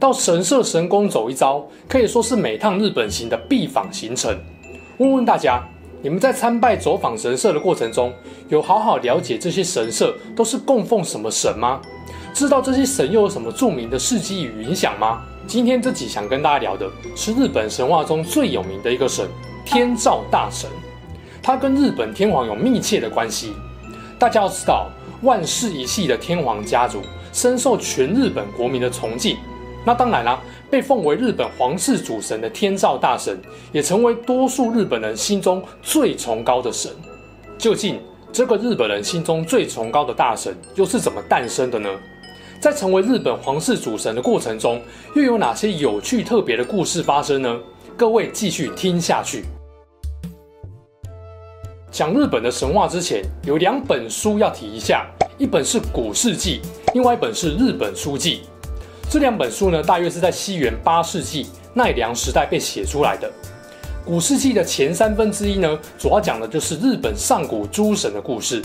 到神社神宫走一遭，可以说是每趟日本行的必访行程。问问大家，你们在参拜走访神社的过程中，有好好了解这些神社都是供奉什么神吗？知道这些神又有什么著名的事迹与影响吗？今天这集想跟大家聊的是日本神话中最有名的一个神——天照大神。他跟日本天皇有密切的关系。大家要知道，万世一系的天皇家族深受全日本国民的崇敬。那当然啦、被奉为日本皇室主神的天照大神，也成为多数日本人心中最崇高的神。究竟这个日本人心中最崇高的大神又是怎么诞生的呢？在成为日本皇室主神的过程中，又有哪些有趣特别的故事发生呢？各位继续听下去。讲日本的神话之前，有两本书要提一下，一本是《古事记》，另外一本是《日本书记》。这两本书呢，大约是在西元八世纪奈良时代被写出来的。《古世纪》的前三分之一呢，主要讲的就是日本上古诸神的故事，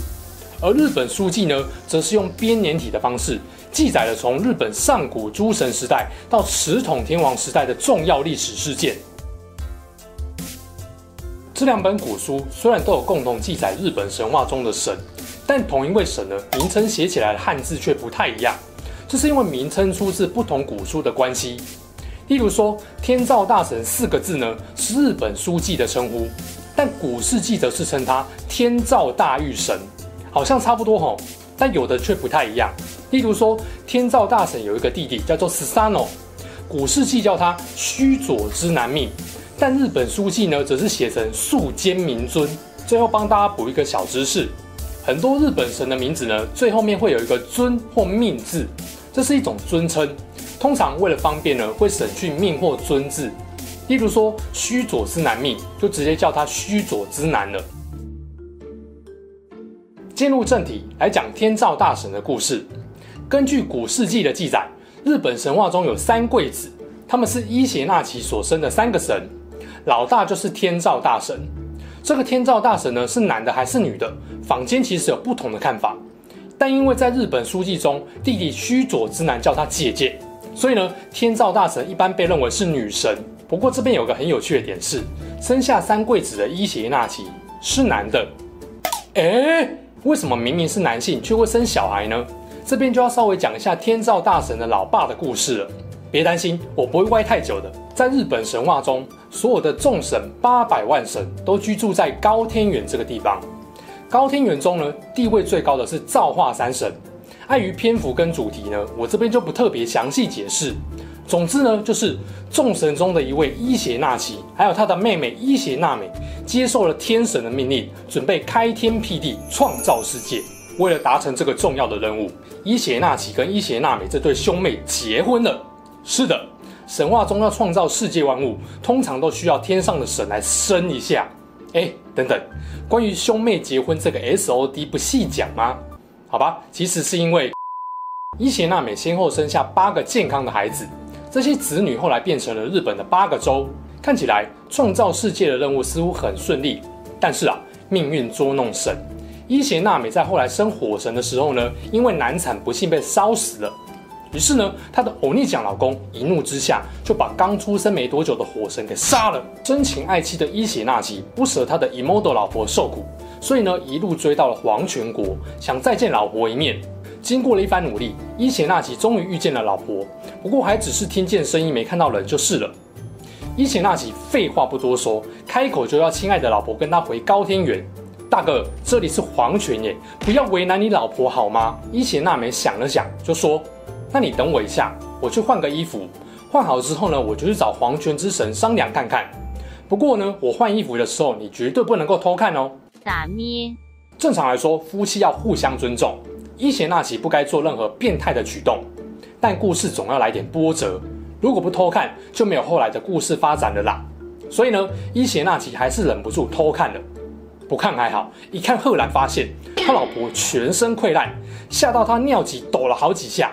而《日本书记》呢，则是用编年体的方式记载了从日本上古诸神时代到持统天王时代的重要历史事件。这两本古书虽然都有共同记载日本神话中的神，但同一位神呢，名称写起来的汉字却不太一样。这是因为名称出自不同古书的关系。例如说“天照大神”四个字呢，是日本书记的称呼，但古事记则是称他“天照大御神”，好像差不多吼，但有的却不太一样。例如说，天照大神有一个弟弟叫做 Susanoo，古事记叫他须佐之男命。但日本书记呢，则是写成宿间名尊。最后帮大家补一个小知识：很多日本神的名字呢，最后面会有一个尊或命字，这是一种尊称。通常为了方便呢，会省去命或尊字。例如说须佐之男命，就直接叫他须佐之男了。进入正题，来讲天照大神的故事。根据古事记的记载，日本神话中有三贵子，他们是伊邪那岐所生的三个神。老大就是天照大神，这个天照大神呢，是男的还是女的？坊间其实有不同的看法，但因为在日本书记中，弟弟须佐之男叫他姐姐，所以呢，天照大神一般被认为是女神。不过这边有个很有趣的点是，生下三贵子的伊邪那岐是男的，诶，为什么明明是男性却会生小孩呢？这边就要稍微讲一下天照大神的老爸的故事了。别担心，我不会歪太久的。在日本神话中，所有的众神八百万神都居住在高天原这个地方。高天原中呢，地位最高的是造化三神。碍于篇幅跟主题呢，我这边就不特别详细解释。总之呢，就是众神中的一位伊邪那岐，还有他的妹妹伊邪那美，接受了天神的命令，准备开天辟地，创造世界。为了达成这个重要的任务，伊邪那岐跟伊邪那美这对兄妹结婚了。是的。神话中要创造世界万物，通常都需要天上的神来生一下。哎，等等，关于兄妹结婚这个 SOD 不细讲吗？好吧，其实是因为伊邪那美先后生下八个健康的孩子，这些子女后来变成了日本的八个州。看起来创造世界的任务似乎很顺利，但是啊，命运捉弄神。伊邪那美在后来生火神的时候呢，因为难产不幸被烧死了。于是呢，他的欧尼酱老公一怒之下就把刚出生没多久的火神给杀了。真情爱妻的伊邪那岐不舍他的 Imoto 老婆受苦，所以呢，一路追到了黄泉国，想再见老婆一面。经过了一番努力，伊邪那岐终于遇见了老婆，不过还只是听见声音，没看到人就是了。伊邪那岐废话不多说，开口就要亲爱的老婆跟他回高天原。大哥，这里是黄泉耶，不要为难你老婆好吗？伊邪那美想了想，就说。那你等我一下，我去换个衣服。换好之后呢，我就去找黄泉之神商量看看。不过呢，我换衣服的时候，你绝对不能够偷看哦。打咩？正常来说，夫妻要互相尊重。伊邪那岐不该做任何变态的举动。但故事总要来点波折。如果不偷看，就没有后来的故事发展了啦。所以呢，伊邪那岐还是忍不住偷看了。不看还好，一看赫然发现他老婆全身溃烂，吓到他尿急抖了好几下。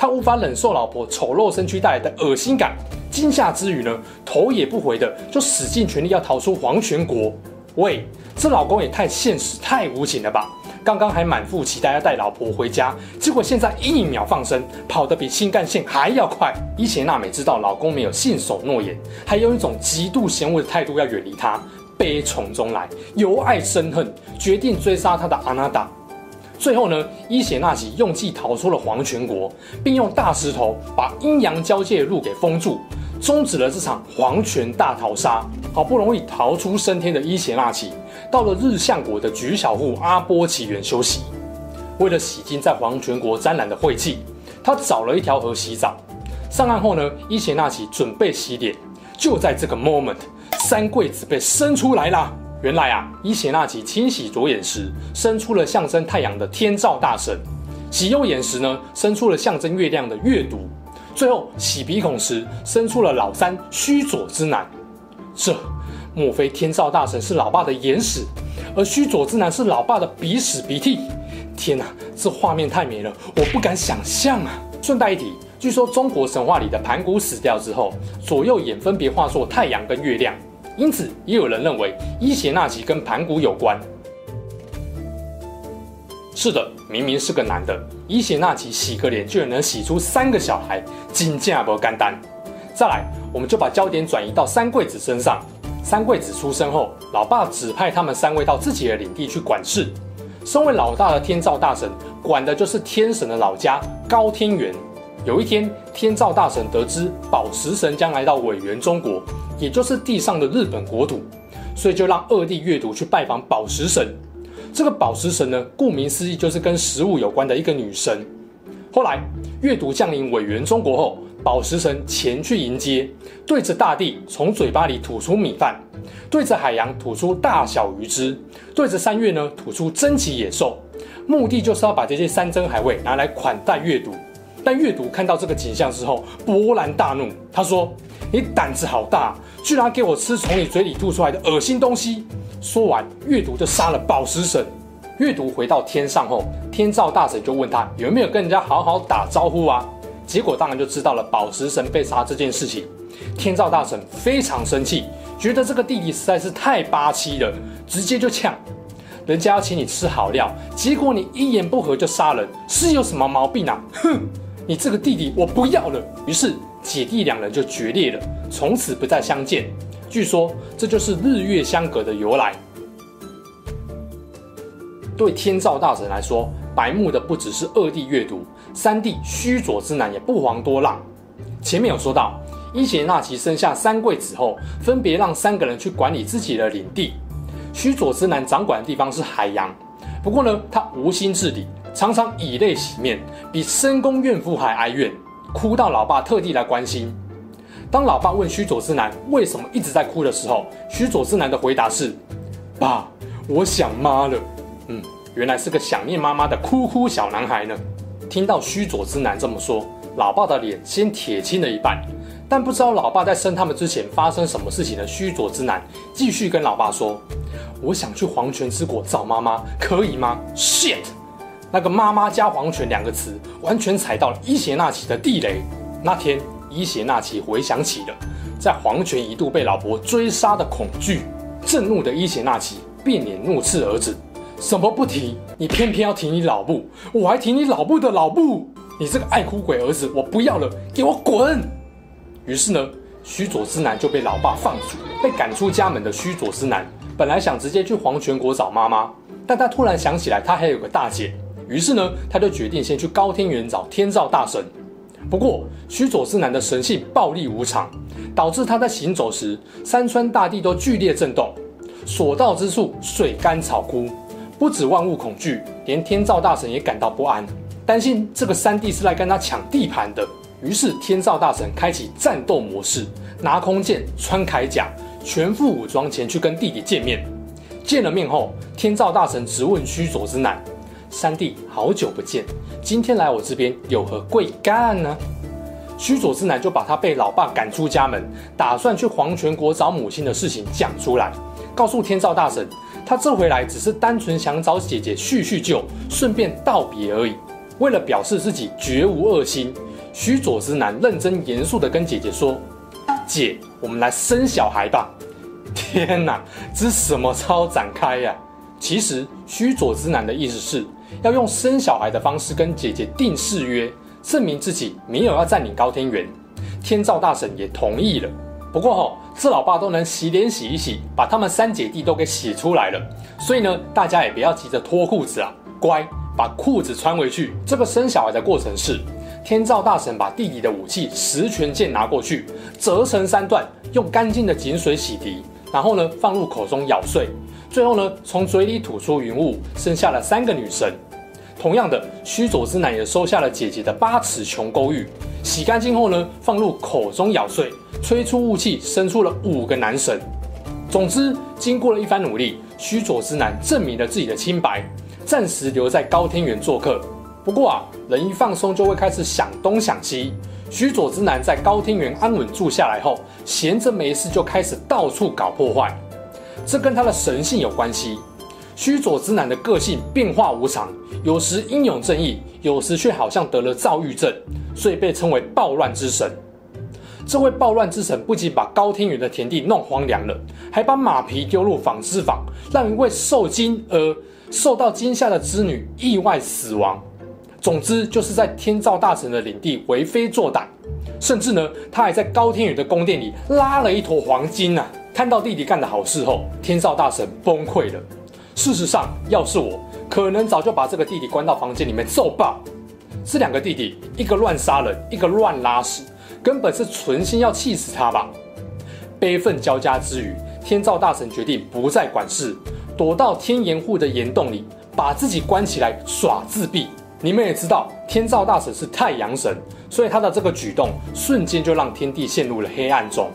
他无法忍受老婆丑陋身躯带来的恶心感，惊吓之余呢，头也不回的就使尽全力要逃出黄泉国。喂，这老公也太现实、太无情了吧！刚刚还满腹期待要带老婆回家，结果现在一秒放生，跑得比新干线还要快。伊邪那美知道老公没有信守诺言，还用一种极度嫌恶的态度要远离他，悲从中来，由爱生恨，决定追杀他的阿娜达。最后呢，伊邪那岐用计逃出了黄泉国，并用大石头把阴阳交界路给封住，终止了这场黄泉大逃杀。好不容易逃出升天的伊邪那岐，到了日向国的菊小户阿波祇园休息。为了洗净在黄泉国沾染的晦气，他找了一条河洗澡。上岸后呢，伊邪那岐准备洗脸，就在这个 moment，三桂子被生出来了。原来啊，伊邪那岐清洗左眼时，生出了象征太阳的天照大神；洗右眼时呢，生出了象征月亮的月读；最后洗鼻孔时，生出了老三须佐之男。这莫非天照大神是老爸的眼屎，而须佐之男是老爸的鼻屎鼻涕？天哪，这画面太美了，我不敢想象啊！顺带一提，据说中国神话里的盘古死掉之后，左右眼分别化作太阳跟月亮。因此，也有人认为伊邪那岐跟盘古有关。是的，明明是个男的，伊邪那岐洗个脸就能洗出三个小孩，真假不简单。再来，我们就把焦点转移到三贵子身上。三贵子出生后，老爸指派他们三位到自己的领地去管事。身为老大的天照大神，管的就是天神的老家高天原。有一天，天照大神得知宝石神将来到苇原中国。也就是地上的日本国土，所以就让二弟月读去拜访宝石神。这个宝石神呢，顾名思义就是跟食物有关的一个女神。后来月读降临苇原中国后，宝石神前去迎接，对着大地从嘴巴里吐出米饭，对着海洋吐出大小鱼汁，对着山岳呢吐出珍奇野兽，目的就是要把这些山珍海味拿来款待月读。但阅读看到这个景象之后，勃然大怒，他说：“你胆子好大！”居然给我吃从你嘴里吐出来的恶心东西！说完，阅读就杀了宝石神。阅读回到天上后，天照大神就问他有没有跟人家好好打招呼啊？结果当然就知道了宝石神被杀这件事情。天照大神非常生气，觉得这个弟弟实在是太八七了，直接就呛：人家要请你吃好料，结果你一言不合就杀人，是有什么毛病啊？哼！你这个弟弟我不要了。于是。姐弟两人就决裂了，从此不再相见。据说这就是日月相隔的由来。对天照大神来说，白目的不只是二弟月读，三弟须佐之男也不遑多让。前面有说到，伊邪那岐生下三贵子后，分别让三个人去管理自己的领地。须佐之男掌管的地方是海洋，不过呢，他无心治理，常常以泪洗面，比深宫怨妇还哀怨。哭到老爸特地来关心。当老爸问须佐之男为什么一直在哭的时候，须佐之男的回答是：“爸，我想妈了。”嗯，原来是个想念妈妈的哭哭小男孩呢。听到须佐之男这么说，老爸的脸先铁青了一半。但不知道老爸在生他们之前发生什么事情的须佐之男继续跟老爸说：“我想去黄泉之国找妈妈，可以吗？”Shit。那个“妈妈”加“黄泉”两个词，完全踩到了伊邪那岐的地雷。那天，伊邪那岐回想起了在黄泉一度被老婆追杀的恐惧，震怒的伊邪那岐变脸怒斥儿子：“什么不提？你偏偏要提你老布，我还提你老布的老布！你这个爱哭鬼儿子，我不要了，给我滚！”于是呢，须佐之男就被老爸放逐，被赶出家门的须佐之男本来想直接去黄泉国找妈妈，但他突然想起来，他还有个大姐。于是呢，他就决定先去高天原找天照大神。不过，须佐之男的神性暴力无常，导致他在行走时，山川大地都剧烈震动，所到之处水干草枯。不止万物恐惧，连天照大神也感到不安，担心这个三弟是来跟他抢地盘的。于是，天照大神开启战斗模式，拿空剑，穿铠甲，全副武装前去跟弟弟见面。见了面后，天照大神直问须佐之男。三弟，好久不见，今天来我这边有何贵干呢？须佐之男就把他被老爸赶出家门，打算去黄泉国找母亲的事情讲出来，告诉天照大神，他这回来只是单纯想找姐姐叙叙旧，顺便道别而已。为了表示自己绝无恶心，须佐之男认真严肃地跟姐姐说：“姐，我们来生小孩吧。”天哪，这什么超展开呀？其实须佐之男的意思是要用生小孩的方式跟姐姐订誓约。证明自己没有要占领高天原，天照大神也同意了。不过吼、哦，这老爸都能洗脸洗一洗，把他们三姐弟都给洗出来了。所以呢，大家也不要急着脱裤子啊，乖，把裤子穿回去。这个生小孩的过程是，天照大神把弟弟的武器十拳剑拿过去，折成三段，用干净的井水洗涤，然后呢，放入口中咬碎，最后呢，从嘴里吐出云雾，生下了三个女神。同样的，须佐之男也收下了姐姐的八尺琼勾玉，洗干净后呢，放入口中咬碎，吹出雾气，生出了五个男神。总之，经过了一番努力，须佐之男证明了自己的清白，暂时留在高天原做客。不过啊，人一放松就会开始想东想西。须佐之男在高天原安稳住下来后，闲着没事就开始到处搞破坏，这跟他的神性有关系。须佐之男的个性变化无常，有时英勇正义，有时却好像得了躁郁症，所以被称为暴乱之神。这位暴乱之神不仅把高天宇的田地弄荒凉了，还把马匹丢入纺织坊，让一位受惊而受到惊吓的织女意外死亡。总之，就是在天照大神的领地为非作歹，甚至呢，他还在高天宇的宫殿里拉了一坨黄金啊！看到弟弟干的好事后，天照大神崩溃了。事实上，要是我，可能早就把这个弟弟关到房间里面揍爆。这两个弟弟，一个乱杀人，一个乱拉屎，根本是存心要气死他吧？悲愤交加之余，天照大神决定不再管事，躲到天岩户的岩洞里，把自己关起来耍自闭。你们也知道，天照大神是太阳神，所以他的这个举动瞬间就让天地陷入了黑暗中。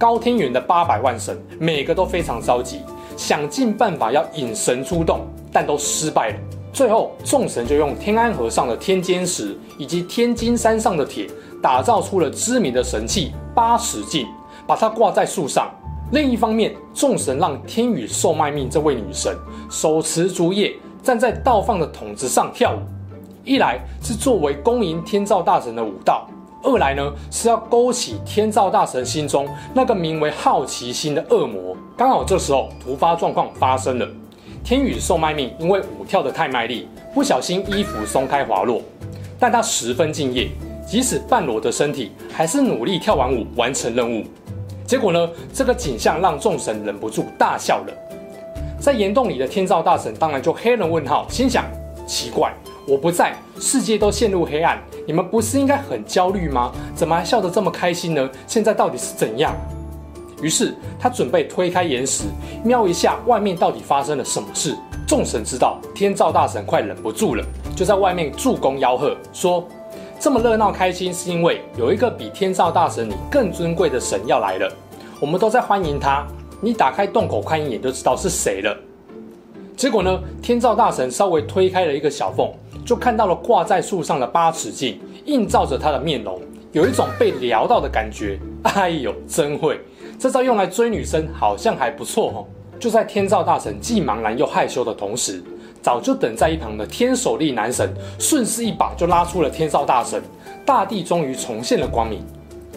高天原的八百万神，每个都非常着急。想尽办法要引神出动，但都失败了。最后，众神就用天安河上的天尖石以及天津山上的铁，打造出了知名的神器八尺镜，把它挂在树上。另一方面，众神让天宇售卖命这位女神手持竹叶，站在倒放的桶子上跳舞。一来是作为恭迎天照大神的舞蹈。二来呢，是要勾起天照大神心中那个名为好奇心的恶魔。刚好这时候突发状况发生了，天宇受卖命因为舞跳得太卖力，不小心衣服松开滑落，但他十分敬业，即使半裸的身体，还是努力跳完舞完成任务。结果呢，这个景象让众神忍不住大笑了。在岩洞里的天照大神当然就黑人问号，心想：奇怪。我不在，世界都陷入黑暗，你们不是应该很焦虑吗？怎么还笑得这么开心呢？现在到底是怎样？于是他准备推开岩石，瞄一下外面到底发生了什么事。众神知道天照大神快忍不住了，就在外面助攻吆喝说：“这么热闹开心，是因为有一个比天照大神你更尊贵的神要来了，我们都在欢迎他。你打开洞口看一眼就知道是谁了。”结果呢，天照大神稍微推开了一个小缝。就看到了挂在树上的八尺镜，映照着他的面容，有一种被撩到的感觉。哎呦，真会！这招用来追女生好像还不错哦。就在天照大神既茫然又害羞的同时，早就等在一旁的天守力男神顺势一把就拉出了天照大神，大地终于重现了光明。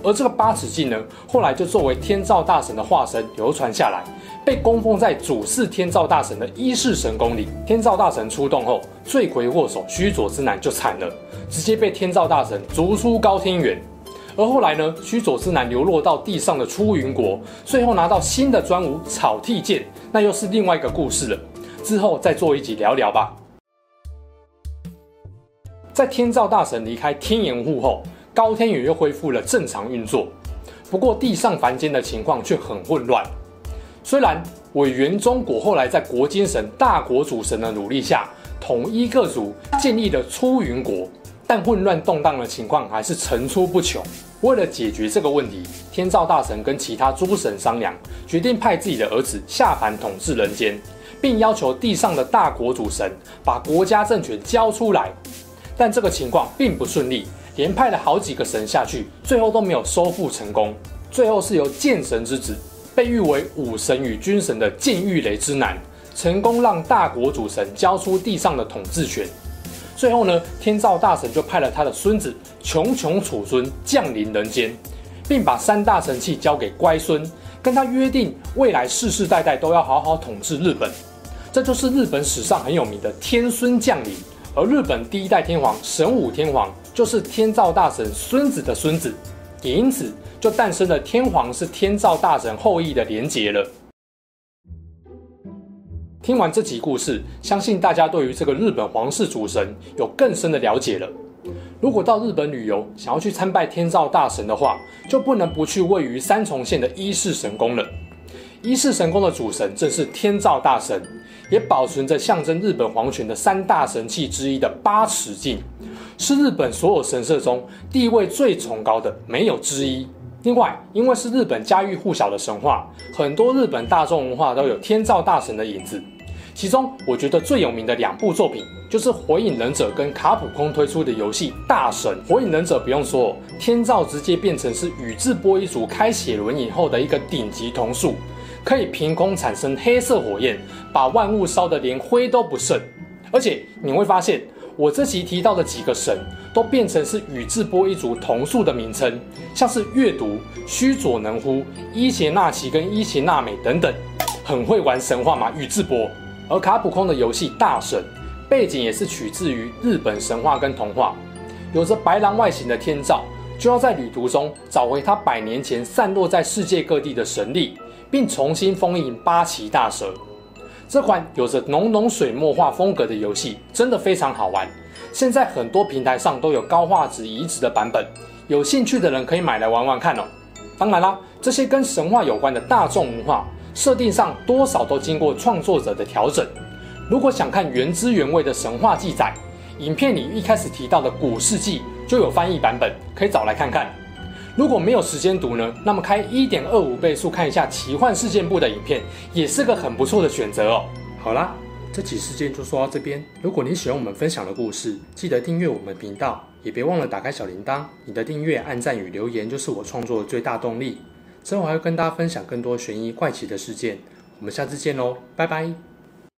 而这个八尺镜呢，后来就作为天照大神的化身流传下来。被供奉在主祀天照大神的一世神宫里。天照大神出动后，罪魁祸首须佐之男就惨了，直接被天照大神逐出高天原。而后来呢，须佐之男流落到地上的出云国，最后拿到新的专武草剃剑，那又是另外一个故事了。之后再做一集聊聊吧。在天照大神离开天岩户后，高天原又恢复了正常运作，不过地上凡间的情况却很混乱。虽然委员中国后来在国精神大国主神的努力下，统一各族，建立了出云国，但混乱动荡的情况还是层出不穷。为了解决这个问题，天照大神跟其他诸神商量，决定派自己的儿子下凡统治人间，并要求地上的大国主神把国家政权交出来。但这个情况并不顺利，连派了好几个神下去，最后都没有收复成功。最后是由剑神之子，被誉为武神与军神的剑玉雷之男，成功让大国主神交出地上的统治权。最后呢，天照大神就派了他的孙子琼琼杵孙降临人间，并把三大神器交给乖孙，跟他约定未来世世代代都要好好统治日本。这就是日本史上很有名的天孙降临。而日本第一代天皇神武天皇就是天照大神孙子的孙子，也因此就诞生了天皇是天照大神后裔的连结了。听完这集故事，相信大家对于这个日本皇室主神有更深的了解了。如果到日本旅游，想要去参拜天照大神的话，就不能不去位于三重县的伊势神宫了。伊势神宫的主神正是天照大神。也保存着象征日本皇权的三大神器之一的八尺镜，是日本所有神社中地位最崇高的，没有之一。另外，因为是日本家喻户晓的神话，很多日本大众文化都有天照大神的影子。其中，我觉得最有名的两部作品就是《火影忍者》跟卡普空推出的游戏《大神》。《火影忍者》不用说，天照直接变成是宇智波一族开血轮以后的一个顶级瞳术。可以凭空产生黑色火焰，把万物烧得连灰都不剩。而且你会发现，我这集提到的几个神都变成是宇智波一族瞳术的名称，像是月读、须佐能乎、伊邪那岐跟伊邪那美等等。很会玩神话嘛，宇智波。而卡普空的游戏《大神》背景也是取自于日本神话跟童话，有着白狼外形的天照，就要在旅途中找回他百年前散落在世界各地的神力。并重新封印八岐大蛇。这款有着浓浓水墨画风格的游戏真的非常好玩。现在很多平台上都有高画质移植的版本，有兴趣的人可以买来玩玩看哦。当然啦，这些跟神话有关的大众文化设定上多少都经过创作者的调整。如果想看原汁原味的神话记载，影片里一开始提到的古事记就有翻译版本，可以找来看看。如果没有时间读呢，那么开一点二五倍速看一下奇幻事件簿的影片，也是个很不错的选择哦。好啦，这期事件就说到这边。如果你喜欢我们分享的故事，记得订阅我们频道，也别忘了打开小铃铛。你的订阅、按赞与留言就是我创作的最大动力。之后还会跟大家分享更多悬疑怪奇的事件。我们下次见喽，拜拜。